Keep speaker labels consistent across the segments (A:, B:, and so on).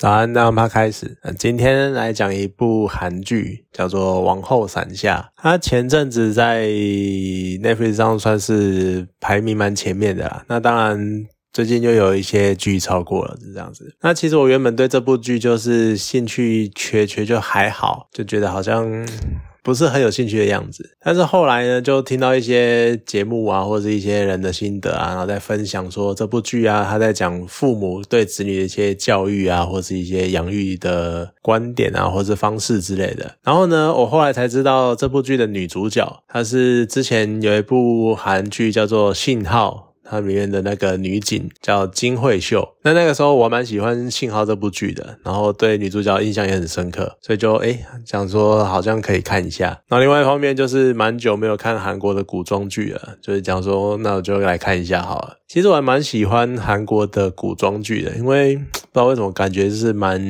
A: 早安，那我们开始。今天来讲一部韩剧，叫做《王后伞下》。它前阵子在 Netflix 上算是排名蛮前面的啦。那当然，最近又有一些剧超过了，是这样子。那其实我原本对这部剧就是兴趣缺缺，就还好，就觉得好像。不是很有兴趣的样子，但是后来呢，就听到一些节目啊，或者一些人的心得啊，然后在分享说这部剧啊，他在讲父母对子女的一些教育啊，或是一些养育的观点啊，或者方式之类的。然后呢，我后来才知道这部剧的女主角，她是之前有一部韩剧叫做《信号》。它里面的那个女警叫金惠秀，那那个时候我蛮喜欢《信号》这部剧的，然后对女主角印象也很深刻，所以就哎想说好像可以看一下。那另外一方面就是蛮久没有看韩国的古装剧了，就是讲说那我就来看一下好了。其实我还蛮喜欢韩国的古装剧的，因为不知道为什么感觉就是蛮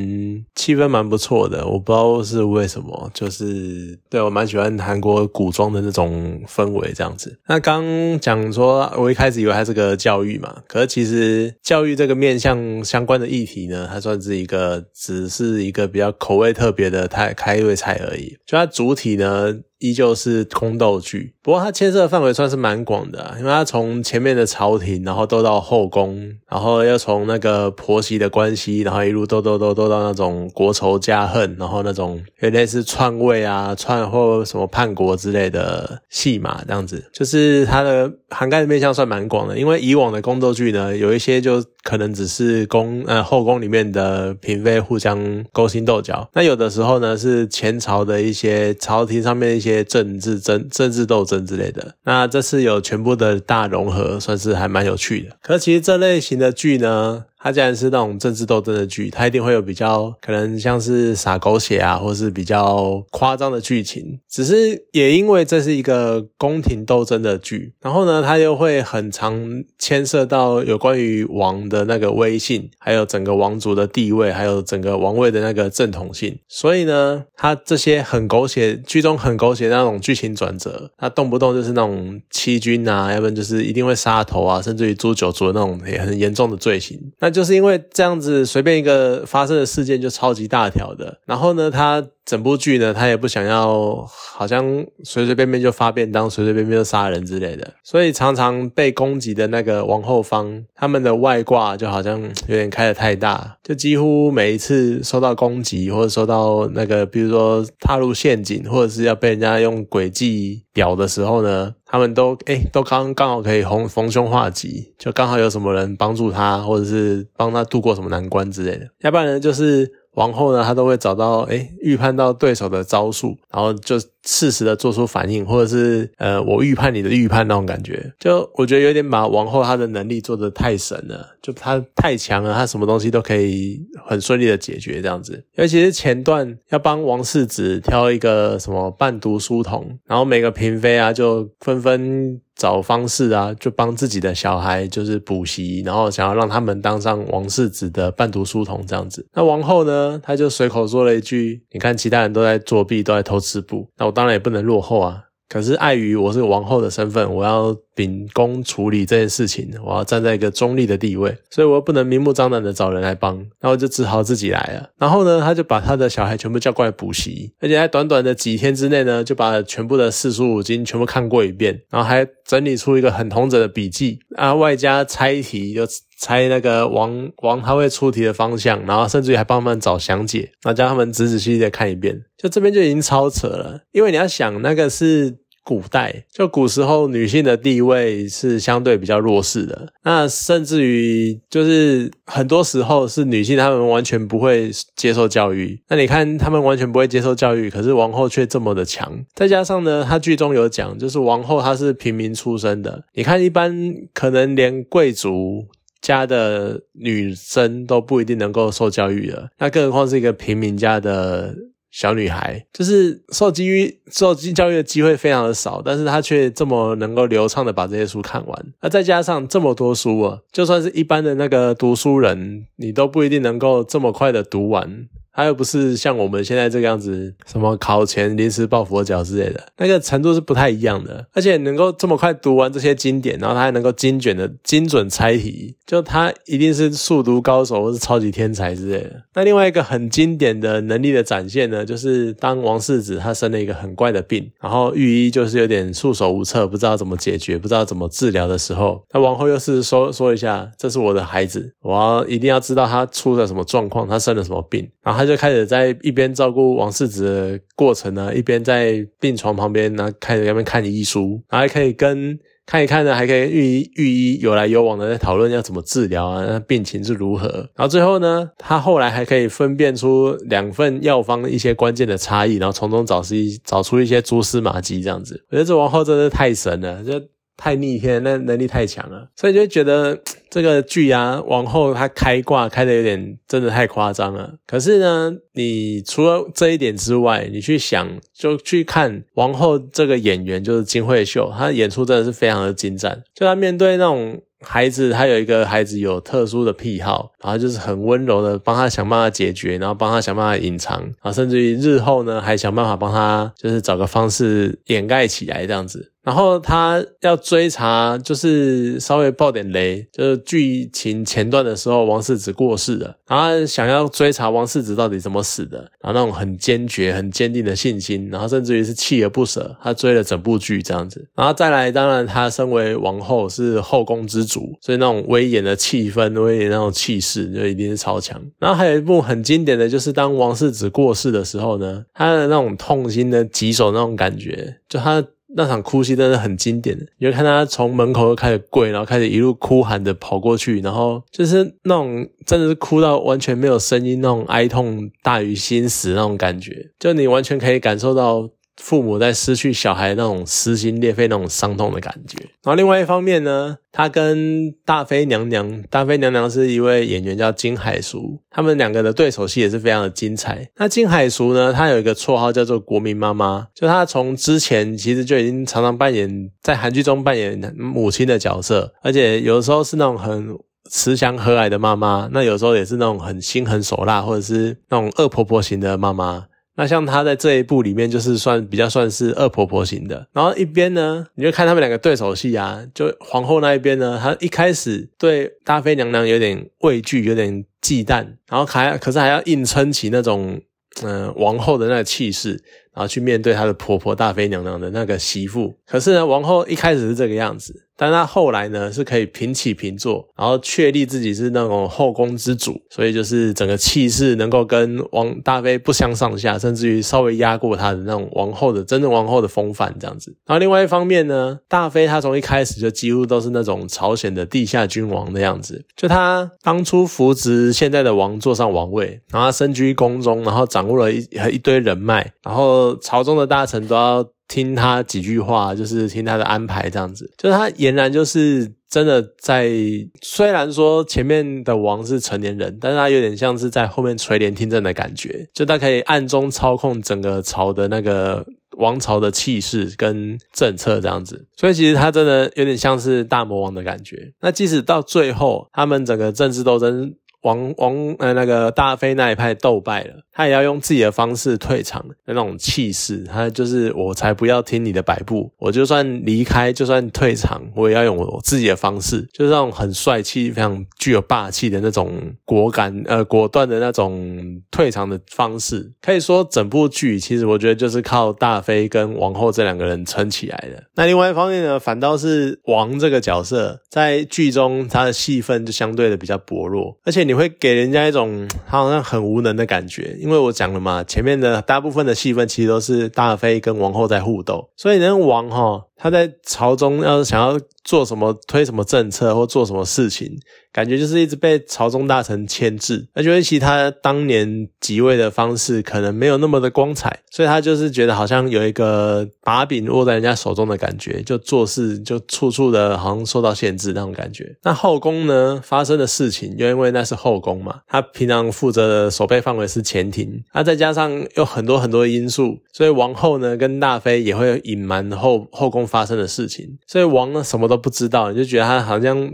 A: 气氛蛮不错的。我不知道是为什么，就是对我蛮喜欢韩国古装的那种氛围这样子。那刚讲说，我一开始以为还是这个教育嘛，可是其实教育这个面向相关的议题呢，它算是一个只是一个比较口味特别的开开胃菜而已。就它主体呢。依旧是宫斗剧，不过它牵涉的范围算是蛮广的，因为它从前面的朝廷，然后斗到后宫，然后又从那个婆媳的关系，然后一路斗斗斗斗到那种国仇家恨，然后那种有类似篡位啊、篡或什么叛国之类的戏码，这样子，就是它的涵盖的面向算蛮广的。因为以往的宫斗剧呢，有一些就可能只是宫呃后宫里面的嫔妃互相勾心斗角，那有的时候呢是前朝的一些朝廷上面一些。政治争、政治斗争之类的，那这次有全部的大融合，算是还蛮有趣的。可其实这类型的剧呢？它既然是那种政治斗争的剧，它一定会有比较可能像是撒狗血啊，或是比较夸张的剧情。只是也因为这是一个宫廷斗争的剧，然后呢，它又会很常牵涉到有关于王的那个威信，还有整个王族的地位，还有整个王位的那个正统性。所以呢，它这些很狗血剧中很狗血的那种剧情转折，它动不动就是那种欺君啊，要不然就是一定会杀头啊，甚至于诛九族的那种也很严重的罪行。那就是因为这样子，随便一个发生的事件就超级大条的。然后呢，他整部剧呢，他也不想要，好像随随便便就发便当，随随便便就杀人之类的。所以常常被攻击的那个王后方，他们的外挂就好像有点开的太大，就几乎每一次受到攻击或者受到那个，比如说踏入陷阱，或者是要被人家用诡计表的时候呢。他们都哎，都刚刚好可以逢逢凶化吉，就刚好有什么人帮助他，或者是帮他度过什么难关之类的。要不然呢，就是王后呢，她都会找到哎，预判到对手的招数，然后就。适时的做出反应，或者是呃，我预判你的预判那种感觉，就我觉得有点把王后她的能力做的太神了，就她太强了，她什么东西都可以很顺利的解决这样子。尤其是前段要帮王世子挑一个什么伴读书童，然后每个嫔妃啊就纷纷找方式啊，就帮自己的小孩就是补习，然后想要让他们当上王世子的伴读书童这样子。那王后呢，她就随口说了一句：“你看其他人都在作弊，都在偷吃布，那我。”当然也不能落后啊！可是碍于我是王后的身份，我要秉公处理这件事情，我要站在一个中立的地位，所以我又不能明目张胆的找人来帮，然后就只好自己来了。然后呢，他就把他的小孩全部叫过来补习，而且在短短的几天之内呢，就把全部的四书五经全部看过一遍，然后还整理出一个很同整的笔记啊，外加猜题就。猜那个王王他会出题的方向，然后甚至于还帮他们找详解，那叫他们仔仔细细的看一遍。就这边就已经超扯了，因为你要想那个是古代，就古时候女性的地位是相对比较弱势的，那甚至于就是很多时候是女性她们完全不会接受教育。那你看她们完全不会接受教育，可是王后却这么的强。再加上呢，她剧中有讲，就是王后她是平民出身的，你看一般可能连贵族。家的女生都不一定能够受教育的，那更何况是一个平民家的小女孩，就是受基于受基教育的机会非常的少，但是她却这么能够流畅的把这些书看完。那再加上这么多书啊，就算是一般的那个读书人，你都不一定能够这么快的读完。他又不是像我们现在这个样子，什么考前临时抱佛脚之类的，那个程度是不太一样的。而且能够这么快读完这些经典，然后他还能够精准的精准猜题，就他一定是速读高手或是超级天才之类的。那另外一个很经典的能力的展现呢，就是当王世子他生了一个很怪的病，然后御医就是有点束手无策，不知道怎么解决，不知道怎么治疗的时候，那王后又是说说一下，这是我的孩子，我要一定要知道他出了什么状况，他生了什么病，然后他就开始在一边照顾王世子的过程呢，一边在病床旁边呢开始那边看医书，然后还可以跟。看一看呢，还可以御医御医有来有往的在讨论要怎么治疗啊，那病情是如何。然后最后呢，他后来还可以分辨出两份药方一些关键的差异，然后从中找出一找出一些蛛丝马迹，这样子。我觉得这王后真的太神了，就。太逆天，那能力太强了，所以就觉得这个剧啊，往后她开挂开的有点真的太夸张了。可是呢，你除了这一点之外，你去想，就去看王后这个演员，就是金惠秀，她演出真的是非常的精湛。就她面对那种孩子，她有一个孩子有特殊的癖好，然后就是很温柔的帮他想办法解决，然后帮他想办法隐藏，然后甚至于日后呢，还想办法帮他就是找个方式掩盖起来这样子。然后他要追查，就是稍微爆点雷，就是剧情前段的时候，王世子过世了，然后想要追查王世子到底怎么死的，然后那种很坚决、很坚定的信心，然后甚至于是锲而不舍，他追了整部剧这样子。然后再来，当然他身为王后，是后宫之主，所以那种威严的气氛、威严那种气势，就一定是超强。然后还有一部很经典的就是当王世子过世的时候呢，他的那种痛心的棘手那种感觉，就他。那场哭戏真的很经典，你就看他从门口就开始跪，然后开始一路哭喊着跑过去，然后就是那种真的是哭到完全没有声音，那种哀痛大于心死那种感觉，就你完全可以感受到。父母在失去小孩那种撕心裂肺、那种伤痛的感觉。然后另外一方面呢，他跟大妃娘娘，大妃娘娘是一位演员叫金海淑，他们两个的对手戏也是非常的精彩。那金海淑呢，她有一个绰号叫做“国民妈妈”，就她从之前其实就已经常常扮演在韩剧中扮演母亲的角色，而且有的时候是那种很慈祥和蔼的妈妈，那有时候也是那种很心狠手辣或者是那种恶婆婆型的妈妈。那像她在这一部里面，就是算比较算是恶婆婆型的。然后一边呢，你就看他们两个对手戏啊，就皇后那一边呢，她一开始对大妃娘娘有点畏惧，有点忌惮，然后还可是还要硬撑起那种嗯王后的那个气势，然后去面对她的婆婆大妃娘娘的那个媳妇。可是呢，王后一开始是这个样子。但他后来呢，是可以平起平坐，然后确立自己是那种后宫之主，所以就是整个气势能够跟王大妃不相上下，甚至于稍微压过她的那种王后的真正王后的风范这样子。然后另外一方面呢，大妃她从一开始就几乎都是那种朝鲜的地下君王的样子，就她当初扶植现在的王坐上王位，然后身居宫中，然后掌握了一一堆人脉，然后朝中的大臣都要。听他几句话，就是听他的安排，这样子，就是他俨然就是真的在。虽然说前面的王是成年人，但是他有点像是在后面垂帘听政的感觉，就他可以暗中操控整个朝的那个王朝的气势跟政策这样子。所以其实他真的有点像是大魔王的感觉。那即使到最后，他们整个政治斗争。王王呃那个大妃那一派斗败了，他也要用自己的方式退场的那种气势，他就是我才不要听你的摆布，我就算离开，就算退场，我也要用我自己的方式，就是那种很帅气、非常具有霸气的那种果敢呃果断的那种退场的方式。可以说整部剧其实我觉得就是靠大妃跟王后这两个人撑起来的。那另外一方面呢，反倒是王这个角色在剧中他的戏份就相对的比较薄弱，而且。你会给人家一种他 好像很无能的感觉，因为我讲了嘛，前面的大部分的戏份其实都是大妃跟王后在互斗，所以呢，王哈他在朝中要是想要做什么推什么政策或做什么事情。感觉就是一直被朝中大臣牵制，而且其他当年即位的方式可能没有那么的光彩，所以他就是觉得好像有一个把柄握在人家手中的感觉，就做事就处处的好像受到限制那种感觉。那后宫呢发生的事情，因为那是后宫嘛，他平常负责的守备范围是前庭，那再加上有很多很多因素，所以王后呢跟大妃也会隐瞒后后宫发生的事情，所以王呢什么都不知道，你就觉得他好像。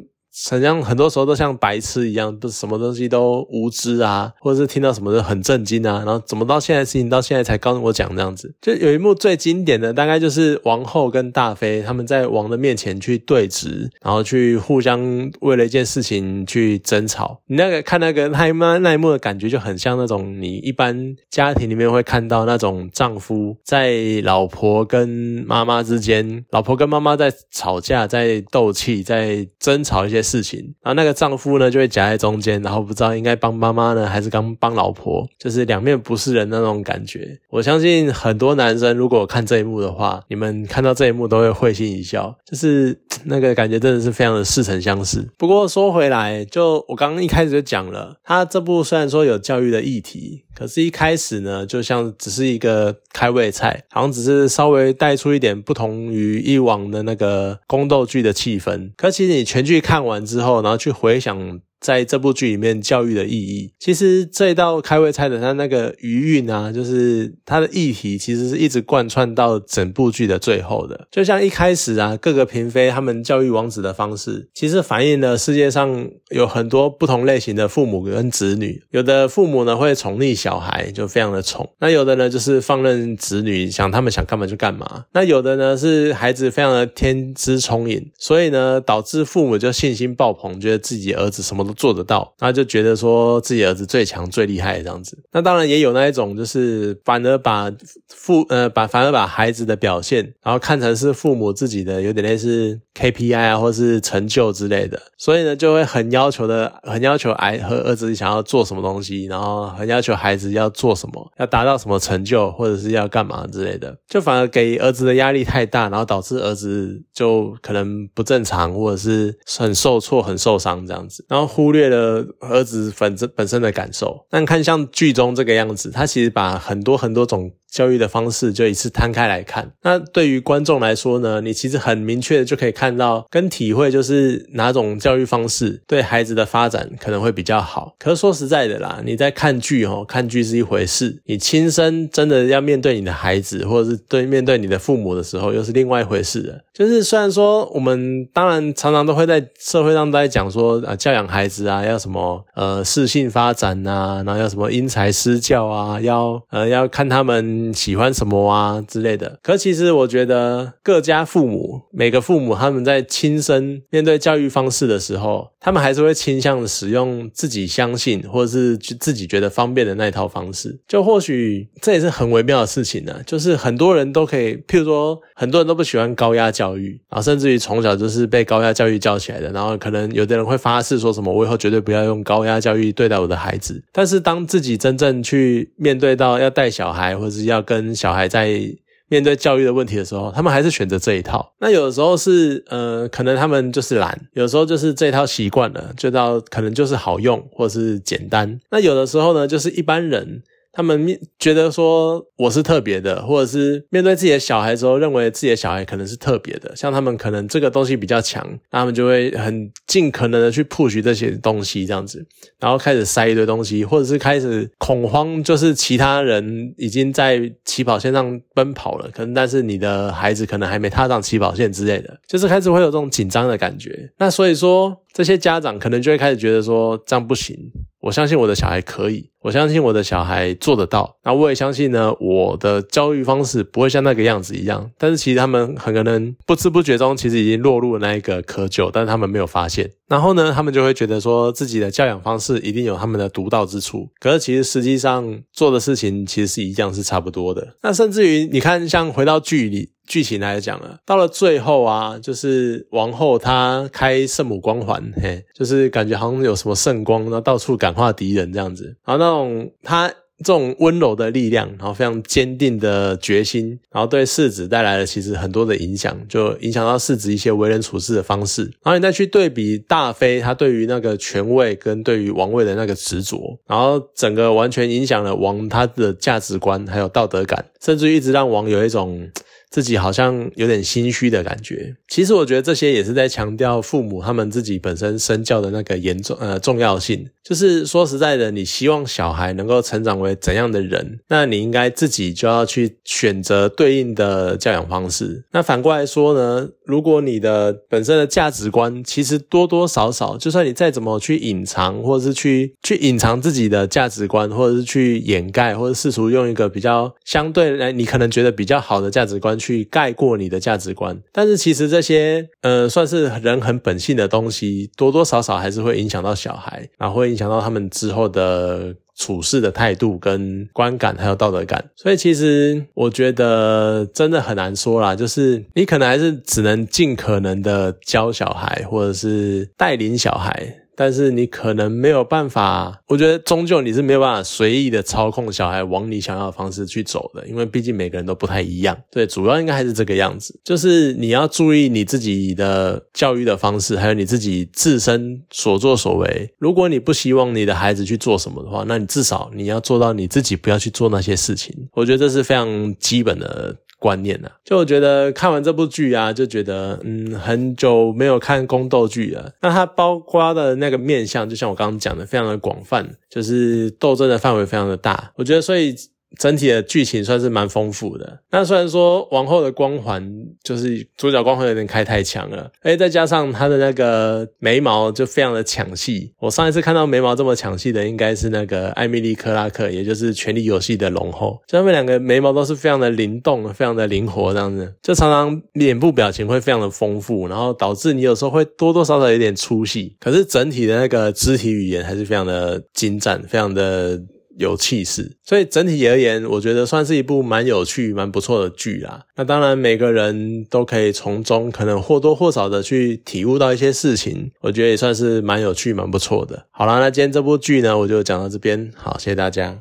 A: 好像很多时候都像白痴一样，都什么东西都无知啊，或者是听到什么都很震惊啊，然后怎么到现在事情到现在才告诉我讲这样子。就有一幕最经典的，大概就是王后跟大妃他们在王的面前去对峙，然后去互相为了一件事情去争吵。你那个看那个那一幕那一幕的感觉就很像那种你一般家庭里面会看到那种丈夫在老婆跟妈妈之间，老婆跟妈妈在吵架，在斗气，在争吵一些事情，然后那个丈夫呢就会夹在中间，然后不知道应该帮妈妈呢还是刚帮老婆，就是两面不是人那种感觉。我相信很多男生如果看这一幕的话，你们看到这一幕都会会心一笑，就是那个感觉真的是非常的似曾相识。不过说回来，就我刚刚一开始就讲了，他这部虽然说有教育的议题。可是，一开始呢，就像只是一个开胃菜，好像只是稍微带出一点不同于以往的那个宫斗剧的气氛。可其实你全剧看完之后，然后去回想。在这部剧里面，教育的意义，其实这一道开胃菜的它那个余韵啊，就是它的议题，其实是一直贯穿到整部剧的最后的。就像一开始啊，各个嫔妃他们教育王子的方式，其实反映了世界上有很多不同类型的父母跟子女。有的父母呢会宠溺小孩，就非常的宠；那有的呢就是放任子女，想他们想干嘛就干嘛。那有的呢是孩子非常的天资聪颖，所以呢导致父母就信心爆棚，觉得自己儿子什么。都做得到，他就觉得说自己儿子最强最厉害这样子。那当然也有那一种，就是反而把父呃把反而把孩子的表现，然后看成是父母自己的有点类似 KPI 啊，或是成就之类的。所以呢，就会很要求的，很要求儿和儿子想要做什么东西，然后很要求孩子要做什么，要达到什么成就，或者是要干嘛之类的。就反而给儿子的压力太大，然后导致儿子就可能不正常，或者是很受挫、很受伤这样子，然后。忽略了儿子本身本身的感受，但看像剧中这个样子，他其实把很多很多种。教育的方式就一次摊开来看，那对于观众来说呢，你其实很明确的就可以看到跟体会，就是哪种教育方式对孩子的发展可能会比较好。可是说实在的啦，你在看剧哦，看剧是一回事，你亲身真的要面对你的孩子，或者是对面对你的父母的时候，又是另外一回事了。就是虽然说我们当然常常都会在社会上都在讲说啊，教养孩子啊，要什么呃适性发展呐，然后要什么因材施教啊，要呃要看他们。喜欢什么啊之类的？可其实我觉得各家父母每个父母他们在亲身面对教育方式的时候，他们还是会倾向使用自己相信或者是自己觉得方便的那一套方式。就或许这也是很微妙的事情呢。就是很多人都可以，譬如说很多人都不喜欢高压教教育啊，甚至于从小就是被高压教育教起来的。然后可能有的人会发誓说什么，我以后绝对不要用高压教育对待我的孩子。但是当自己真正去面对到要带小孩或者是要跟小孩在面对教育的问题的时候，他们还是选择这一套。那有的时候是，呃，可能他们就是懒；有时候就是这一套习惯了，这套可能就是好用或者是简单。那有的时候呢，就是一般人。他们面觉得说我是特别的，或者是面对自己的小孩时候，认为自己的小孩可能是特别的。像他们可能这个东西比较强，他们就会很尽可能的去 push 这些东西，这样子，然后开始塞一堆东西，或者是开始恐慌，就是其他人已经在起跑线上奔跑了，可能但是你的孩子可能还没踏上起跑线之类的，就是开始会有这种紧张的感觉。那所以说。这些家长可能就会开始觉得说这样不行，我相信我的小孩可以，我相信我的小孩做得到，那我也相信呢，我的教育方式不会像那个样子一样。但是其实他们很可能不知不觉中，其实已经落入了那一个窠臼，但是他们没有发现。然后呢，他们就会觉得说自己的教养方式一定有他们的独到之处，可是其实实际上做的事情其实是一样，是差不多的。那甚至于你看，像回到剧里。剧情来讲了，到了最后啊，就是王后她开圣母光环，嘿，就是感觉好像有什么圣光，然后到处感化敌人这样子，然后那种他这种温柔的力量，然后非常坚定的决心，然后对世子带来了其实很多的影响，就影响到世子一些为人处事的方式。然后你再去对比大妃，她对于那个权位跟对于王位的那个执着，然后整个完全影响了王他的价值观还有道德感，甚至于一直让王有一种。自己好像有点心虚的感觉。其实我觉得这些也是在强调父母他们自己本身身教的那个严重呃重要性。就是说实在的，你希望小孩能够成长为怎样的人，那你应该自己就要去选择对应的教养方式。那反过来说呢，如果你的本身的价值观其实多多少少，就算你再怎么去隐藏，或者是去去隐藏自己的价值观，或者是去掩盖，或者试图用一个比较相对来你可能觉得比较好的价值观去盖过你的价值观，但是其实这些呃算是人很本性的东西，多多少少还是会影响到小孩，然后会影响到他们之后的。处事的态度、跟观感还有道德感，所以其实我觉得真的很难说啦。就是你可能还是只能尽可能的教小孩，或者是带领小孩。但是你可能没有办法，我觉得终究你是没有办法随意的操控小孩往你想要的方式去走的，因为毕竟每个人都不太一样。对，主要应该还是这个样子，就是你要注意你自己的教育的方式，还有你自己自身所作所为。如果你不希望你的孩子去做什么的话，那你至少你要做到你自己不要去做那些事情。我觉得这是非常基本的。观念呢？就我觉得看完这部剧啊，就觉得嗯，很久没有看宫斗剧了。那它包括的那个面相，就像我刚刚讲的，非常的广泛，就是斗争的范围非常的大。我觉得所以。整体的剧情算是蛮丰富的。那虽然说王后的光环就是主角光环有点开太强了，哎，再加上她的那个眉毛就非常的抢戏。我上一次看到眉毛这么抢戏的，应该是那个艾米丽·克拉克，也就是《权力游戏》的龙后。就他们两个眉毛都是非常的灵动，非常的灵活，这样子，就常常脸部表情会非常的丰富，然后导致你有时候会多多少少有点出戏。可是整体的那个肢体语言还是非常的精湛，非常的。有气势，所以整体而言，我觉得算是一部蛮有趣、蛮不错的剧啦。那当然，每个人都可以从中可能或多或少的去体悟到一些事情，我觉得也算是蛮有趣、蛮不错的。好啦，那今天这部剧呢，我就讲到这边，好，谢谢大家。